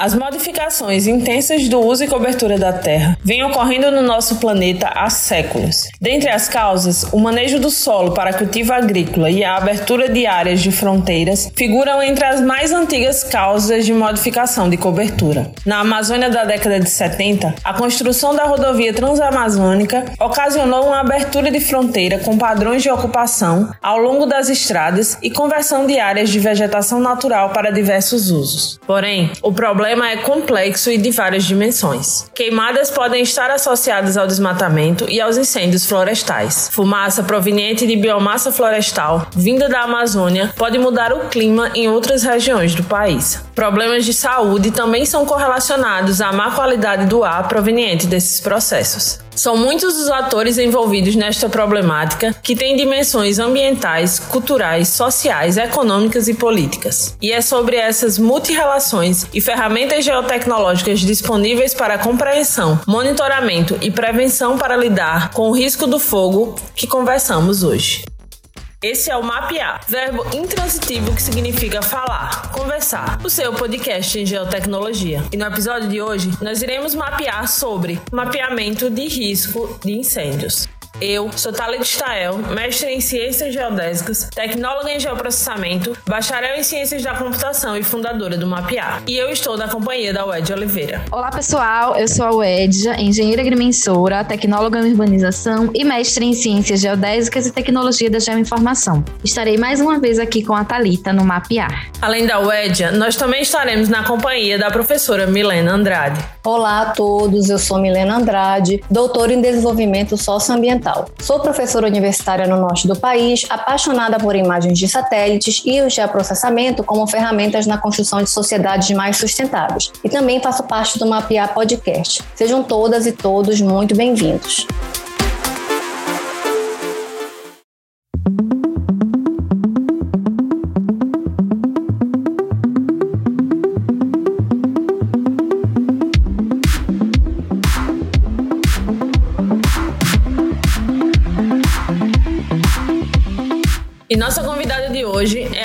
As modificações intensas do uso e cobertura da terra vêm ocorrendo no nosso planeta há séculos. Dentre as causas, o manejo do solo para cultivo agrícola e a abertura de áreas de fronteiras figuram entre as mais antigas causas de modificação de cobertura. Na Amazônia da década de 70, a construção da rodovia transamazônica ocasionou uma abertura de fronteira com padrões de ocupação ao longo das estradas e conversão de áreas de vegetação natural para diversos usos. Porém, o problema problema é complexo e de várias dimensões. Queimadas podem estar associadas ao desmatamento e aos incêndios florestais. Fumaça proveniente de biomassa florestal vinda da Amazônia pode mudar o clima em outras regiões do país. Problemas de saúde também são correlacionados à má qualidade do ar proveniente desses processos. São muitos os atores envolvidos nesta problemática que têm dimensões ambientais, culturais, sociais, econômicas e políticas. E é sobre essas multirrelações e ferramentas geotecnológicas disponíveis para compreensão, monitoramento e prevenção para lidar com o risco do fogo que conversamos hoje. Esse é o Mapear, verbo intransitivo que significa falar, conversar, o seu podcast em geotecnologia. E no episódio de hoje, nós iremos mapear sobre mapeamento de risco de incêndios. Eu sou Thalia Stael, mestre em Ciências Geodésicas, tecnóloga em Geoprocessamento, bacharel em Ciências da Computação e fundadora do Mapear. E eu estou na companhia da Wed Oliveira. Olá, pessoal. Eu sou a Wedja, engenheira agrimensora, tecnóloga em urbanização e mestre em Ciências Geodésicas e Tecnologia da Geoinformação. Estarei mais uma vez aqui com a Talita no Mapear. Além da Wedja, nós também estaremos na companhia da professora Milena Andrade. Olá a todos, eu sou Milena Andrade, doutora em Desenvolvimento Socioambiental Sou professora universitária no norte do país, apaixonada por imagens de satélites e o geoprocessamento como ferramentas na construção de sociedades mais sustentáveis. E também faço parte do Mapear Podcast. Sejam todas e todos muito bem-vindos. Nossa convidada de hoje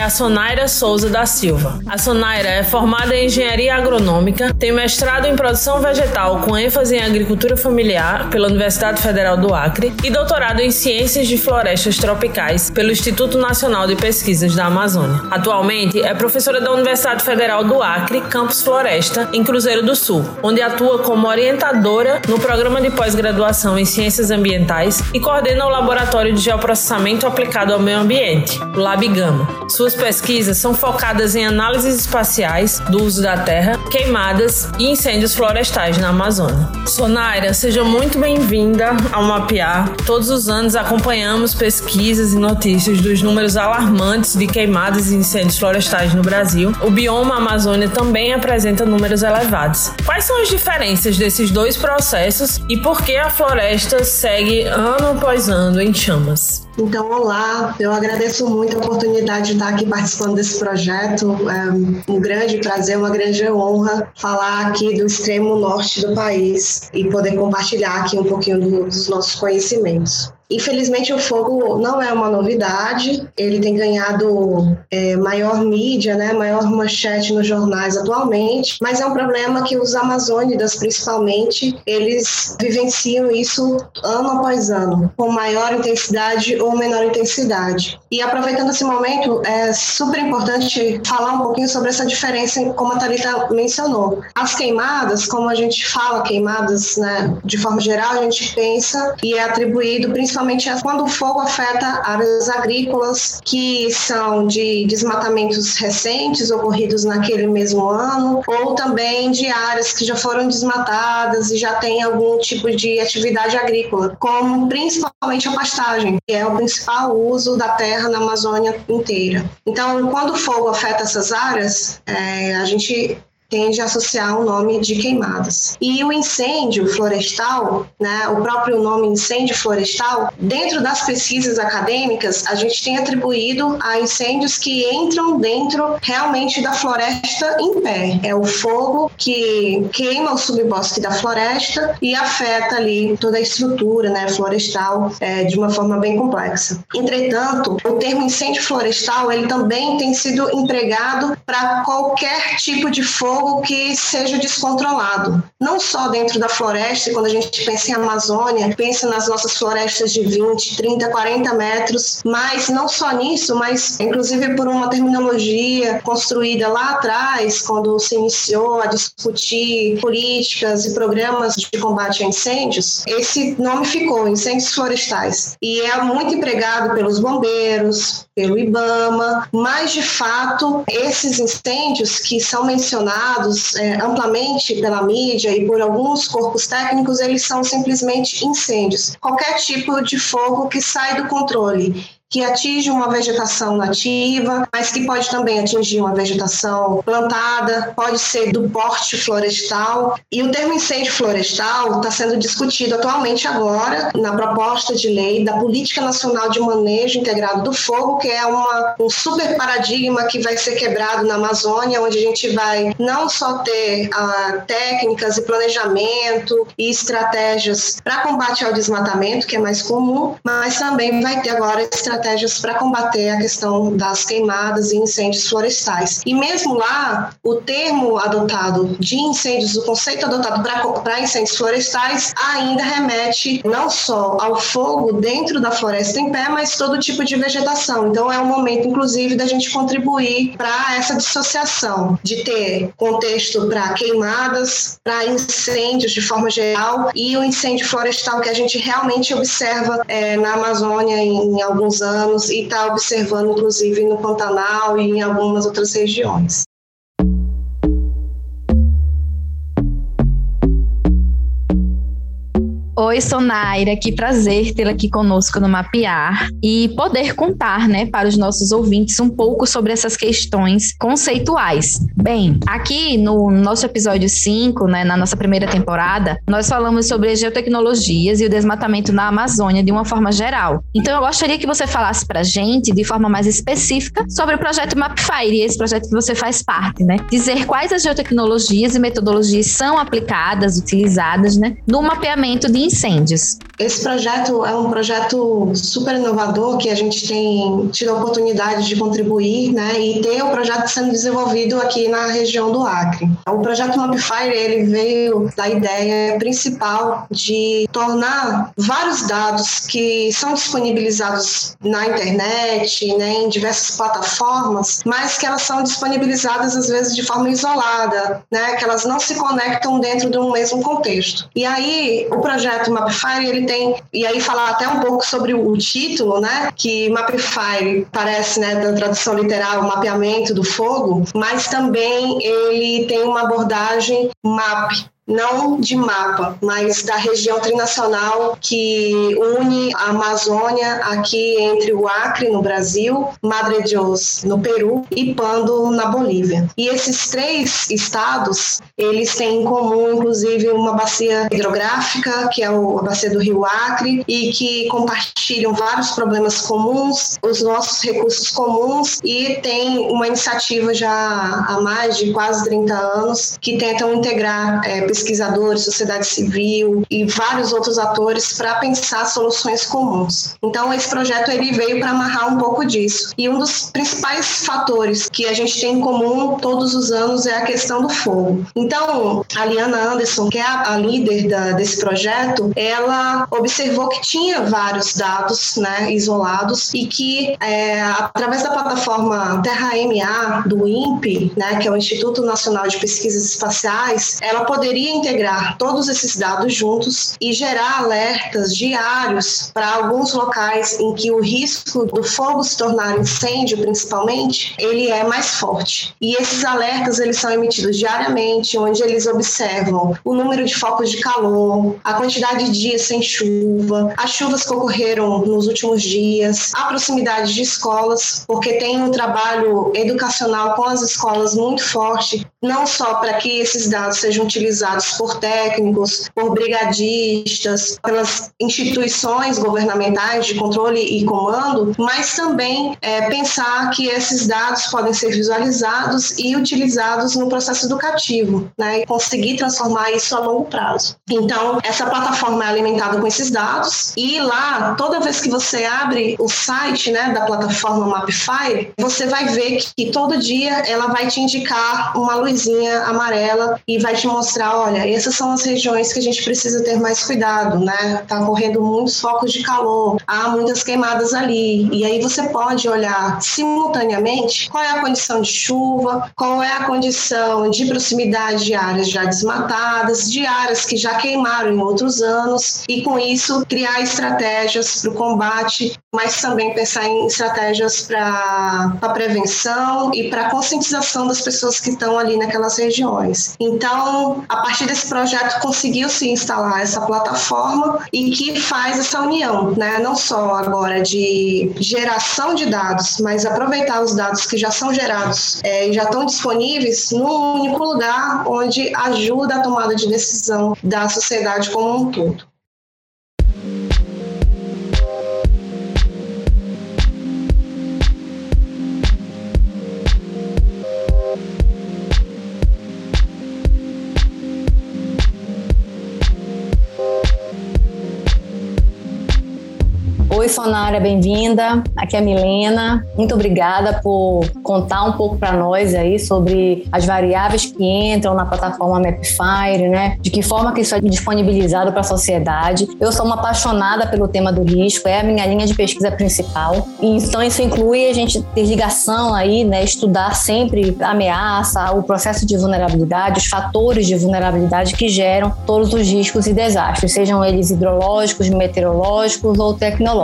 a Sonaira Souza da Silva. A Sonaira é formada em Engenharia Agronômica, tem mestrado em Produção Vegetal com ênfase em Agricultura Familiar pela Universidade Federal do Acre e doutorado em Ciências de Florestas Tropicais pelo Instituto Nacional de Pesquisas da Amazônia. Atualmente é professora da Universidade Federal do Acre, Campus Floresta, em Cruzeiro do Sul, onde atua como orientadora no programa de pós-graduação em Ciências Ambientais e coordena o Laboratório de Geoprocessamento Aplicado ao Meio Ambiente o LabGama. Suas pesquisas são focadas em análises espaciais do uso da terra, queimadas e incêndios florestais na Amazônia. Sonaira, seja muito bem-vinda ao Mapear. Todos os anos acompanhamos pesquisas e notícias dos números alarmantes de queimadas e incêndios florestais no Brasil. O bioma Amazônia também apresenta números elevados. Quais são as diferenças desses dois processos e por que a floresta segue ano após ano em chamas? Então, olá, eu agradeço muito a oportunidade de estar aqui participando desse projeto. É um grande prazer, uma grande honra falar aqui do extremo norte do país e poder compartilhar aqui um pouquinho dos nossos conhecimentos. Infelizmente, o fogo não é uma novidade, ele tem ganhado é, maior mídia, né, maior manchete nos jornais atualmente, mas é um problema que os amazônidas, principalmente, eles vivenciam isso ano após ano, com maior intensidade ou menor intensidade. E aproveitando esse momento, é super importante falar um pouquinho sobre essa diferença, como a Thalita mencionou. As queimadas, como a gente fala queimadas, né, de forma geral, a gente pensa e é atribuído principalmente principalmente quando o fogo afeta áreas agrícolas que são de desmatamentos recentes ocorridos naquele mesmo ano, ou também de áreas que já foram desmatadas e já tem algum tipo de atividade agrícola, como principalmente a pastagem, que é o principal uso da terra na Amazônia inteira. Então, quando o fogo afeta essas áreas, é, a gente tende a associar o nome de queimadas. E o incêndio florestal, né, o próprio nome incêndio florestal, dentro das pesquisas acadêmicas, a gente tem atribuído a incêndios que entram dentro realmente da floresta em pé. É o fogo que queima o subbosque da floresta e afeta ali toda a estrutura né, florestal é, de uma forma bem complexa. Entretanto, o termo incêndio florestal ele também tem sido empregado para qualquer tipo de fogo fogo que seja descontrolado. Não só dentro da floresta, quando a gente pensa em Amazônia, pensa nas nossas florestas de 20, 30, 40 metros, mas não só nisso, mas inclusive por uma terminologia construída lá atrás, quando se iniciou a discutir políticas e programas de combate a incêndios, esse nome ficou, incêndios florestais. E é muito empregado pelos bombeiros, pelo IBAMA, mas de fato esses incêndios que são mencionados é, amplamente pela mídia e por alguns corpos técnicos, eles são simplesmente incêndios. Qualquer tipo de fogo que sai do controle que atinge uma vegetação nativa, mas que pode também atingir uma vegetação plantada, pode ser do porte florestal. E o termo incêndio florestal está sendo discutido atualmente agora na proposta de lei da Política Nacional de Manejo Integrado do Fogo, que é uma, um super paradigma que vai ser quebrado na Amazônia, onde a gente vai não só ter ah, técnicas e planejamento e estratégias para combate ao desmatamento, que é mais comum, mas também vai ter agora estratégias estratégias para combater a questão das queimadas e incêndios florestais. E mesmo lá, o termo adotado de incêndios, o conceito adotado para incêndios florestais, ainda remete não só ao fogo dentro da floresta em pé, mas todo tipo de vegetação. Então é um momento, inclusive, da gente contribuir para essa dissociação, de ter contexto para queimadas, para incêndios de forma geral e o incêndio florestal que a gente realmente observa é, na Amazônia em, em alguns anos anos e está observando, inclusive, no Pantanal e em algumas outras regiões. Oi, Sonaira, que prazer tê-la aqui conosco no Mapear e poder contar, né, para os nossos ouvintes um pouco sobre essas questões conceituais. Bem, aqui no nosso episódio 5, né, na nossa primeira temporada, nós falamos sobre as geotecnologias e o desmatamento na Amazônia de uma forma geral. Então, eu gostaria que você falasse para a gente, de forma mais específica, sobre o projeto Mapfire, esse projeto que você faz parte, né? Dizer quais as geotecnologias e metodologias são aplicadas, utilizadas, né, no mapeamento de incêndios. Esse projeto é um projeto super inovador que a gente tem tido a oportunidade de contribuir, né? E tem o projeto sendo desenvolvido aqui na região do Acre. O projeto Mapfire ele veio da ideia principal de tornar vários dados que são disponibilizados na internet, né, em diversas plataformas, mas que elas são disponibilizadas às vezes de forma isolada, né? Que elas não se conectam dentro de um mesmo contexto. E aí o projeto Mapfire, ele tem, e aí falar até um pouco sobre o título, né, que Mapfire parece, né, da tradução literal, mapeamento do fogo, mas também ele tem uma abordagem MAP, não de mapa, mas da região trinacional que une a Amazônia aqui entre o Acre, no Brasil, Madre Dios, no Peru e Pando, na Bolívia. E esses três estados, eles têm em comum, inclusive, uma bacia hidrográfica, que é a bacia do Rio Acre, e que compartilham vários problemas comuns, os nossos recursos comuns, e tem uma iniciativa já há mais de quase 30 anos que tentam integrar é, pesquisadores, sociedade civil e vários outros atores para pensar soluções comuns. Então esse projeto ele veio para amarrar um pouco disso. E um dos principais fatores que a gente tem em comum todos os anos é a questão do fogo. Então a Liana Anderson, que é a, líder da, desse projeto, ela observou que tinha vários dados, né, isolados e que é, através da plataforma Terra MA do INPE, né, que é o Instituto Nacional de Pesquisas Espaciais, ela poderia poderia integrar todos esses dados juntos e gerar alertas diários para alguns locais em que o risco do fogo se tornar incêndio, principalmente, ele é mais forte. E esses alertas eles são emitidos diariamente, onde eles observam o número de focos de calor, a quantidade de dias sem chuva, as chuvas que ocorreram nos últimos dias, a proximidade de escolas, porque tem um trabalho educacional com as escolas muito forte, não só para que esses dados sejam utilizados por técnicos, por brigadistas, pelas instituições governamentais de controle e comando, mas também é, pensar que esses dados podem ser visualizados e utilizados no processo educativo, né, e conseguir transformar isso a longo prazo. Então, essa plataforma é alimentada com esses dados e lá, toda vez que você abre o site, né, da plataforma Mapfire, você vai ver que todo dia ela vai te indicar uma luzinha amarela e vai te mostrar, olha, essas são as regiões que a gente precisa ter mais cuidado, né? Tá correndo muitos focos de calor, há muitas queimadas ali. E aí você pode olhar simultaneamente qual é a condição de chuva, qual é a condição de proximidade de áreas já desmatadas, de áreas que já queimaram em outros anos, e com isso criar estratégias para o combate, mas também pensar em estratégias para prevenção e para conscientização das pessoas que estão ali naquelas regiões. Então, a partir desse projeto, conseguiu-se instalar essa plataforma e que faz essa união, né? não só agora de geração de dados, mas aproveitar os dados que já são gerados é, e já estão disponíveis num único lugar onde ajuda a tomada de decisão da sociedade como um todo. Oi, Sonara, bem-vinda. Aqui é a Milena. Muito obrigada por contar um pouco para nós aí sobre as variáveis que entram na plataforma Mapfire, né? De que forma que isso é disponibilizado para a sociedade. Eu sou uma apaixonada pelo tema do risco, é a minha linha de pesquisa principal. Então isso inclui a gente ter ligação aí, né? Estudar sempre a ameaça, o processo de vulnerabilidade, os fatores de vulnerabilidade que geram todos os riscos e desastres, sejam eles hidrológicos, meteorológicos ou tecnológicos.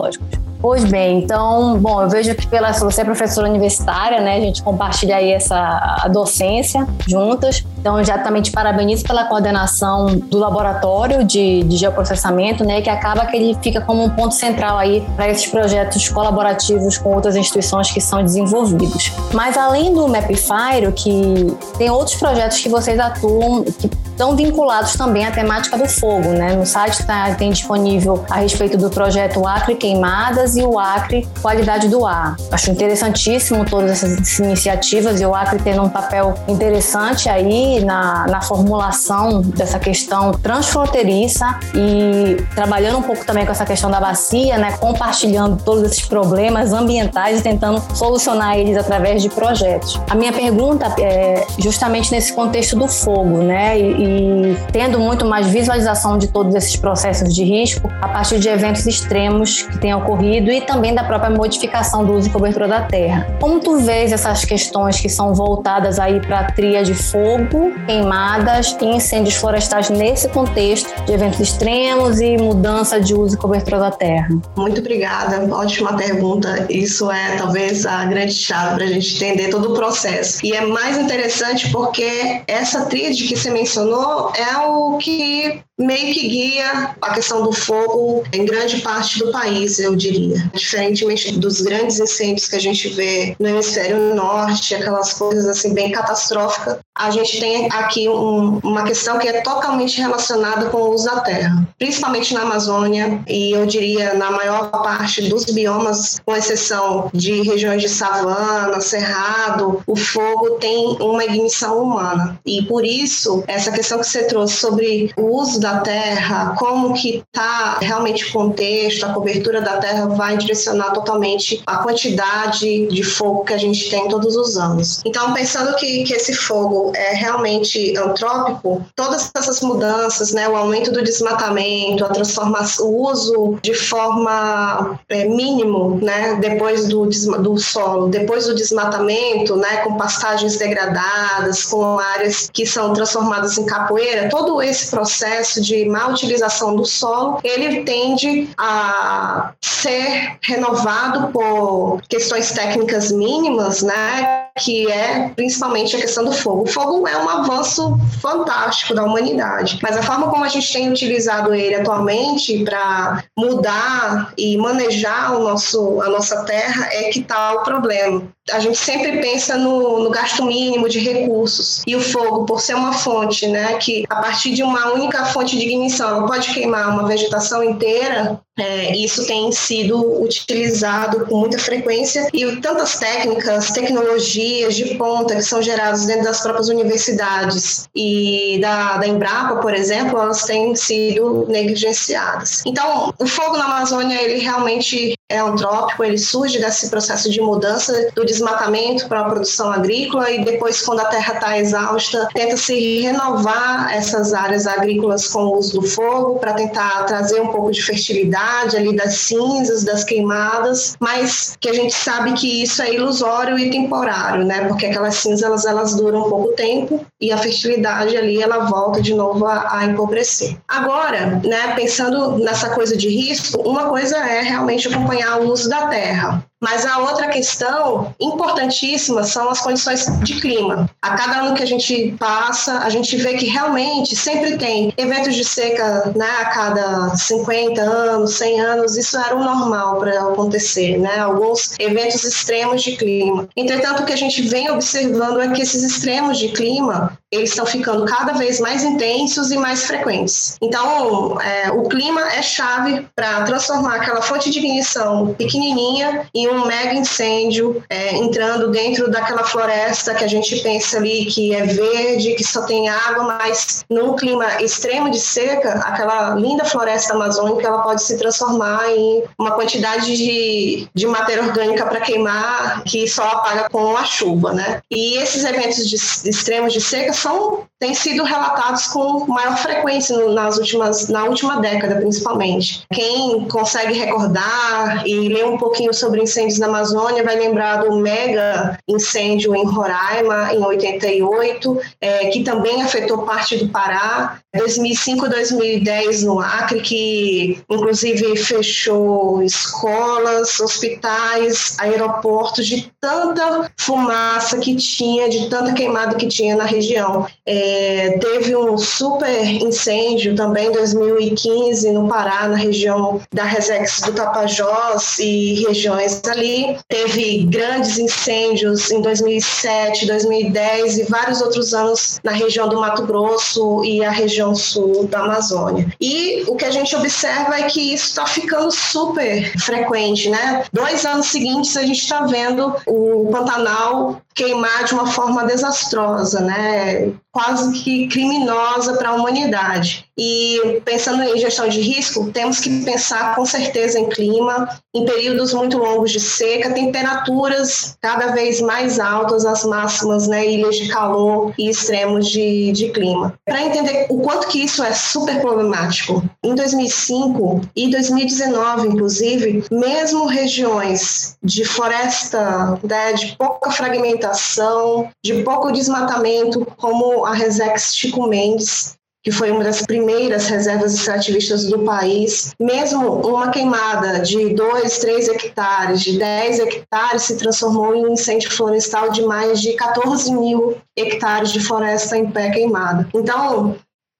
Pois bem, então, bom, eu vejo que pela, você é professora universitária, né? A gente compartilha aí essa docência juntas. Então, já também te parabenizo pela coordenação do laboratório de, de geoprocessamento, né? Que acaba que ele fica como um ponto central aí para esses projetos colaborativos com outras instituições que são desenvolvidos. Mas além do Mapfire, que tem outros projetos que vocês atuam, que estão vinculados também à temática do fogo, né? No site tá, tem disponível a respeito do projeto Acre Queimadas e o Acre Qualidade do Ar. Acho interessantíssimo todas essas iniciativas e o Acre tendo um papel interessante aí na, na formulação dessa questão transfronteiriça e trabalhando um pouco também com essa questão da bacia, né? Compartilhando todos esses problemas ambientais e tentando solucionar eles através de projetos. A minha pergunta é justamente nesse contexto do fogo, né? E, e tendo muito mais visualização de todos esses processos de risco a partir de eventos extremos que têm ocorrido e também da própria modificação do uso e cobertura da terra. Como tu vês essas questões que são voltadas aí para a tria de fogo, queimadas e incêndios florestais nesse contexto de eventos extremos e mudança de uso e cobertura da terra? Muito obrigada, ótima pergunta. Isso é talvez a grande chave para a gente entender todo o processo. E é mais interessante porque essa tríade que você mencionou é o que meio que guia a questão do fogo em grande parte do país, eu diria. Diferentemente dos grandes incêndios que a gente vê no hemisfério norte, aquelas coisas assim bem catastróficas, a gente tem aqui um, uma questão que é totalmente relacionada com o uso da terra, principalmente na Amazônia e eu diria na maior parte dos biomas, com exceção de regiões de savana, cerrado, o fogo tem uma ignição humana. E por isso, essa questão que você trouxe sobre o uso da terra, como que está realmente o contexto, a cobertura da terra vai direcionar totalmente a quantidade de fogo que a gente tem todos os anos. Então, pensando que, que esse fogo é realmente antrópico, todas essas mudanças, né, o aumento do desmatamento, a transformação, o uso de forma é, mínimo, né, depois do, do solo, depois do desmatamento, né, com pastagens degradadas, com áreas que são transformadas em capoeira, todo esse processo de má utilização do solo, ele tende a ser renovado por questões técnicas mínimas, né, que é principalmente a questão do fogo. O fogo é um avanço fantástico da humanidade, mas a forma como a gente tem utilizado ele atualmente para mudar e manejar o nosso, a nossa terra é que está o problema a gente sempre pensa no, no, gasto mínimo de recursos. E o fogo, por ser uma fonte, né, que a partir de uma única fonte de ignição ela pode queimar uma vegetação inteira, é, isso tem sido utilizado com muita frequência e tantas técnicas, tecnologias de ponta que são geradas dentro das próprias universidades e da, da Embrapa, por exemplo, elas têm sido negligenciadas. Então, o fogo na Amazônia, ele realmente é antrópico, ele surge desse processo de mudança do desmatamento para a produção agrícola e depois, quando a terra está exausta, tenta se renovar essas áreas agrícolas com o uso do fogo para tentar trazer um pouco de fertilidade ali das cinzas, das queimadas, mas que a gente sabe que isso é ilusório e temporário, né? Porque aquelas cinzas elas, elas duram um pouco tempo e a fertilidade ali ela volta de novo a, a empobrecer. Agora, né, pensando nessa coisa de risco, uma coisa é realmente acompanhar o uso da terra. Mas a outra questão importantíssima são as condições de clima. A cada ano que a gente passa, a gente vê que realmente sempre tem eventos de seca né, a cada 50 anos, 100 anos, isso era o normal para acontecer, né? alguns eventos extremos de clima. Entretanto, o que a gente vem observando é que esses extremos de clima eles estão ficando cada vez mais intensos e mais frequentes. Então, é, o clima é chave para transformar aquela fonte de ignição pequenininha em um mega incêndio é, entrando dentro daquela floresta que a gente pensa ali que é verde, que só tem água, mas num clima extremo de seca, aquela linda floresta amazônica ela pode se transformar em uma quantidade de, de matéria orgânica para queimar que só apaga com a chuva, né? E esses eventos de, de extremos de seca são têm sido relatados com maior frequência nas últimas, na última década, principalmente. Quem consegue recordar e ler um pouquinho sobre incêndios na Amazônia vai lembrar do mega incêndio em Roraima, em 88, é, que também afetou parte do Pará. 2005, 2010 no Acre, que inclusive fechou escolas, hospitais, aeroportos, de tanta fumaça que tinha, de tanta queimada que tinha na região. É, teve um super incêndio também em 2015 no Pará, na região da Resex do Tapajós e regiões ali. Teve grandes incêndios em 2007, 2010 e vários outros anos na região do Mato Grosso e a região região sul da Amazônia. E o que a gente observa é que isso está ficando super frequente, né? Dois anos seguintes a gente está vendo o Pantanal queimar de uma forma desastrosa, né? quase que criminosa para a humanidade. E pensando em gestão de risco, temos que pensar com certeza em clima, em períodos muito longos de seca, temperaturas cada vez mais altas, as máximas, né, ilhas de calor e extremos de, de clima. Para entender o quanto que isso é super problemático, em 2005 e 2019, inclusive, mesmo regiões de floresta né, de pouca fragmentação, de pouco desmatamento, como a Resex Chico Mendes, que foi uma das primeiras reservas extrativistas do país, mesmo uma queimada de 2, 3 hectares, de 10 hectares, se transformou em um incêndio florestal de mais de 14 mil hectares de floresta em pé queimada. Então,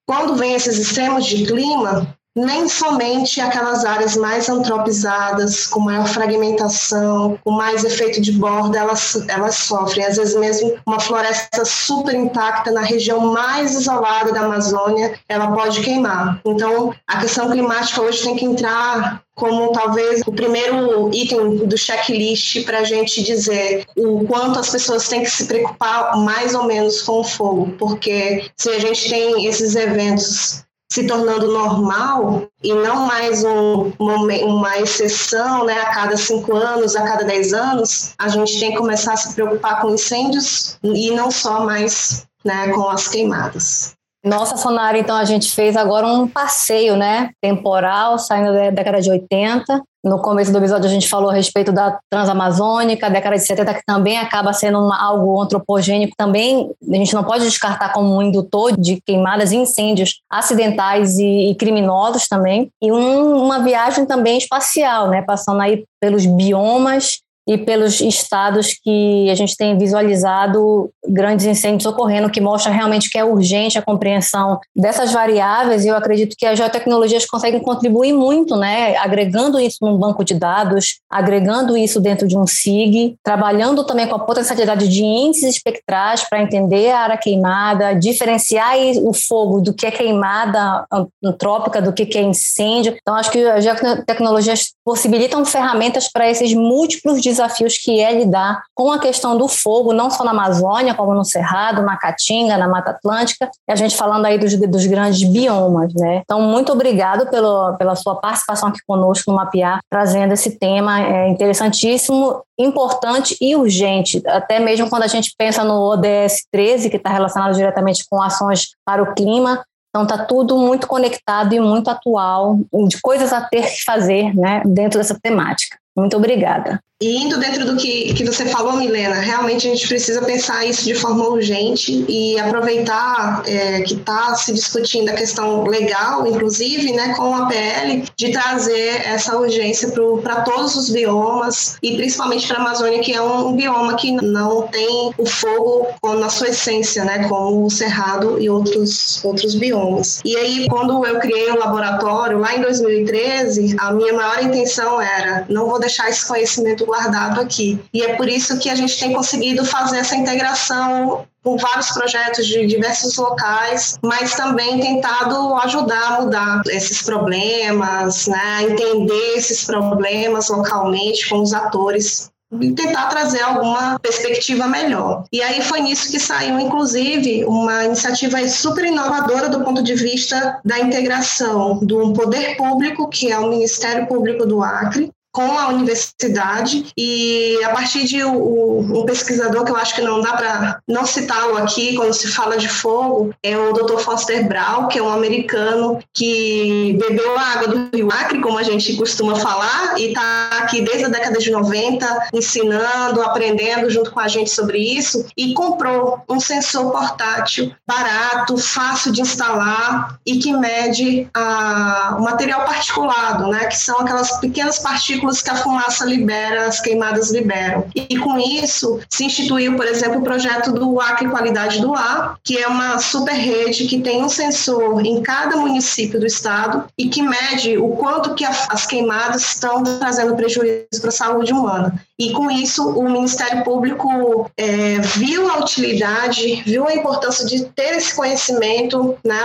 quando vem esses extremos de clima, nem somente aquelas áreas mais antropizadas, com maior fragmentação, com mais efeito de borda, elas, elas sofrem. Às vezes mesmo uma floresta super intacta na região mais isolada da Amazônia, ela pode queimar. Então, a questão climática hoje tem que entrar como talvez o primeiro item do checklist para a gente dizer o quanto as pessoas têm que se preocupar mais ou menos com o fogo, porque se a gente tem esses eventos se tornando normal e não mais um, uma, exceção né, a cada cinco anos, a cada dez anos, a gente tem que começar a se preocupar com incêndios e não só mais né, com as queimadas. Nossa, Sonara, então a gente fez agora um passeio, né? Temporal, saindo da década de 80. No começo do episódio a gente falou a respeito da Transamazônica, década de 70, que também acaba sendo uma, algo antropogênico. Também a gente não pode descartar como um indutor de queimadas e incêndios acidentais e, e criminosos também. E um, uma viagem também espacial, né? Passando aí pelos biomas e pelos estados que a gente tem visualizado grandes incêndios ocorrendo, que mostra realmente que é urgente a compreensão dessas variáveis. E eu acredito que as geotecnologias conseguem contribuir muito, né, agregando isso num banco de dados, agregando isso dentro de um SIG, trabalhando também com a potencialidade de índices espectrais para entender a área queimada, diferenciar o fogo do que é queimada antrópica, do que é incêndio. Então, acho que as geotecnologias possibilitam ferramentas para esses múltiplos desafios que é lidar com a questão do fogo, não só na Amazônia, como no Cerrado, na Caatinga, na Mata Atlântica, e a gente falando aí dos, dos grandes biomas, né? Então, muito obrigado pelo, pela sua participação aqui conosco no Mapear, trazendo esse tema é, interessantíssimo, importante e urgente, até mesmo quando a gente pensa no ODS 13, que está relacionado diretamente com ações para o clima, então está tudo muito conectado e muito atual, de coisas a ter que fazer né, dentro dessa temática. Muito obrigada. E indo dentro do que, que você falou, Milena, realmente a gente precisa pensar isso de forma urgente e aproveitar é, que está se discutindo a questão legal, inclusive, né, com a PL, de trazer essa urgência para todos os biomas e principalmente para a Amazônia, que é um, um, bioma que não tem o fogo na sua essência, né, como o cerrado e outros, outros biomas. E aí, quando eu criei o laboratório, lá em 2013, a minha maior intenção era não vou deixar esse conhecimento guardado aqui. E é por isso que a gente tem conseguido fazer essa integração com vários projetos de diversos locais, mas também tentado ajudar a mudar esses problemas, né, entender esses problemas localmente com os atores e tentar trazer alguma perspectiva melhor. E aí foi nisso que saiu, inclusive, uma iniciativa super inovadora do ponto de vista da integração do poder público, que é o Ministério Público do Acre, com a universidade e a partir de um, pesquisador que eu acho que não dá para não citá-lo aqui quando se fala de fogo é o Dr. Foster Brown, que é um americano que bebeu a água do Rio Acre, como a gente costuma falar, e está aqui desde a década de 90 ensinando, aprendendo junto com a gente sobre isso e comprou um sensor portátil barato, fácil de instalar e que mede a, o material particulado, né, que são aquelas pequenas partículas que a fumaça libera, as queimadas liberam. E com isso se instituiu, por exemplo, o projeto do Acre Qualidade do Ar, que é uma super rede que tem um sensor em cada município do estado e que mede o quanto que as queimadas estão trazendo prejuízo para a saúde humana. E com isso, o Ministério Público é, viu a utilidade, viu a importância de ter esse conhecimento né,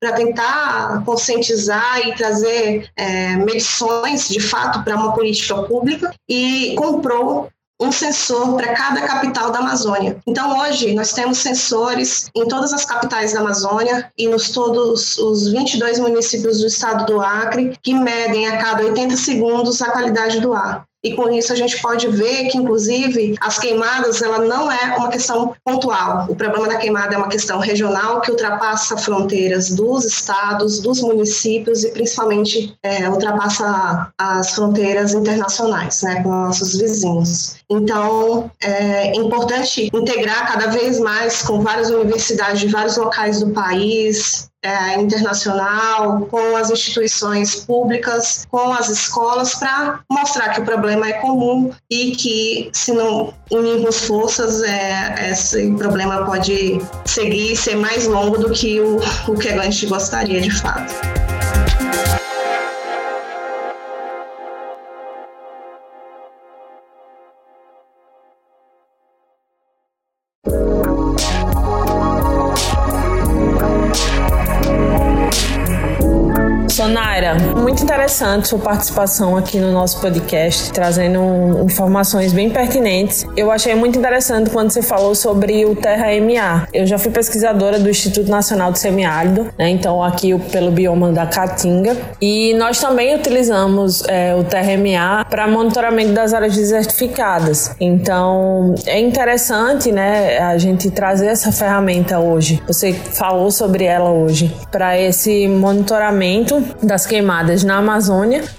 para tentar conscientizar e trazer é, medições de fato para uma política pública e comprou um sensor para cada capital da Amazônia. Então, hoje, nós temos sensores em todas as capitais da Amazônia e nos todos os 22 municípios do estado do Acre, que medem a cada 80 segundos a qualidade do ar e com isso a gente pode ver que, inclusive, as queimadas ela não é uma questão pontual. O problema da queimada é uma questão regional que ultrapassa fronteiras dos estados, dos municípios e principalmente é, ultrapassa as fronteiras internacionais, né, com nossos vizinhos. Então, é importante integrar cada vez mais com várias universidades de vários locais do país, é, internacional, com as instituições públicas, com as escolas, para mostrar que o problema é comum e que, se não unirmos forças, é, esse problema pode seguir e ser mais longo do que o, o que a gente gostaria de fato. Interessante sua participação aqui no nosso podcast, trazendo informações bem pertinentes. Eu achei muito interessante quando você falou sobre o Terra MA. Eu já fui pesquisadora do Instituto Nacional do Semiárido, né? então aqui pelo bioma da Caatinga, e nós também utilizamos é, o Terra MA para monitoramento das áreas desertificadas. Então é interessante, né, a gente trazer essa ferramenta hoje. Você falou sobre ela hoje para esse monitoramento das queimadas na Amazônia,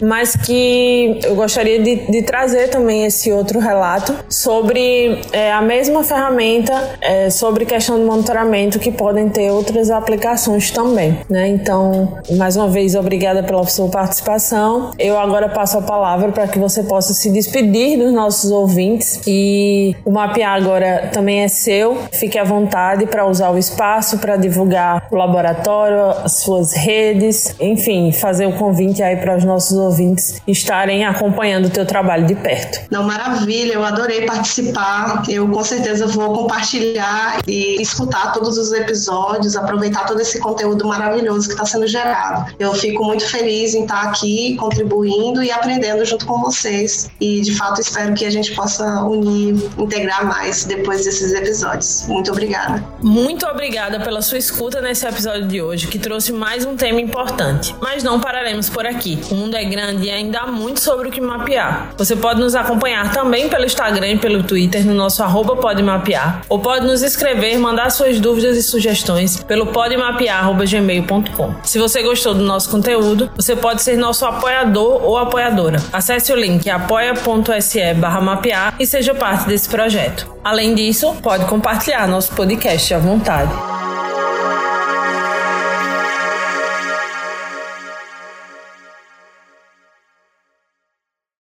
mas que eu gostaria de, de trazer também esse outro relato sobre é, a mesma ferramenta é, sobre questão de monitoramento que podem ter outras aplicações também, né? Então, mais uma vez, obrigada pela sua participação. Eu agora passo a palavra para que você possa se despedir dos nossos ouvintes e o Mapear agora também é seu. Fique à vontade para usar o espaço para divulgar o laboratório, as suas redes, enfim, fazer o convite aí para os nossos ouvintes estarem acompanhando o teu trabalho de perto. Não, maravilha, eu adorei participar. Eu com certeza vou compartilhar e escutar todos os episódios, aproveitar todo esse conteúdo maravilhoso que está sendo gerado. Eu fico muito feliz em estar aqui contribuindo e aprendendo junto com vocês. E de fato espero que a gente possa unir, integrar mais depois desses episódios. Muito obrigada. Muito obrigada pela sua escuta nesse episódio de hoje, que trouxe mais um tema importante. Mas não pararemos por aqui. O mundo é grande e ainda há muito sobre o que mapear. Você pode nos acompanhar também pelo Instagram e pelo Twitter no nosso arroba podemapear, ou pode nos escrever, mandar suas dúvidas e sugestões pelo podemapear.gmail.com. Se você gostou do nosso conteúdo, você pode ser nosso apoiador ou apoiadora. Acesse o link apoia.se barra mapear e seja parte desse projeto. Além disso, pode compartilhar nosso podcast à vontade.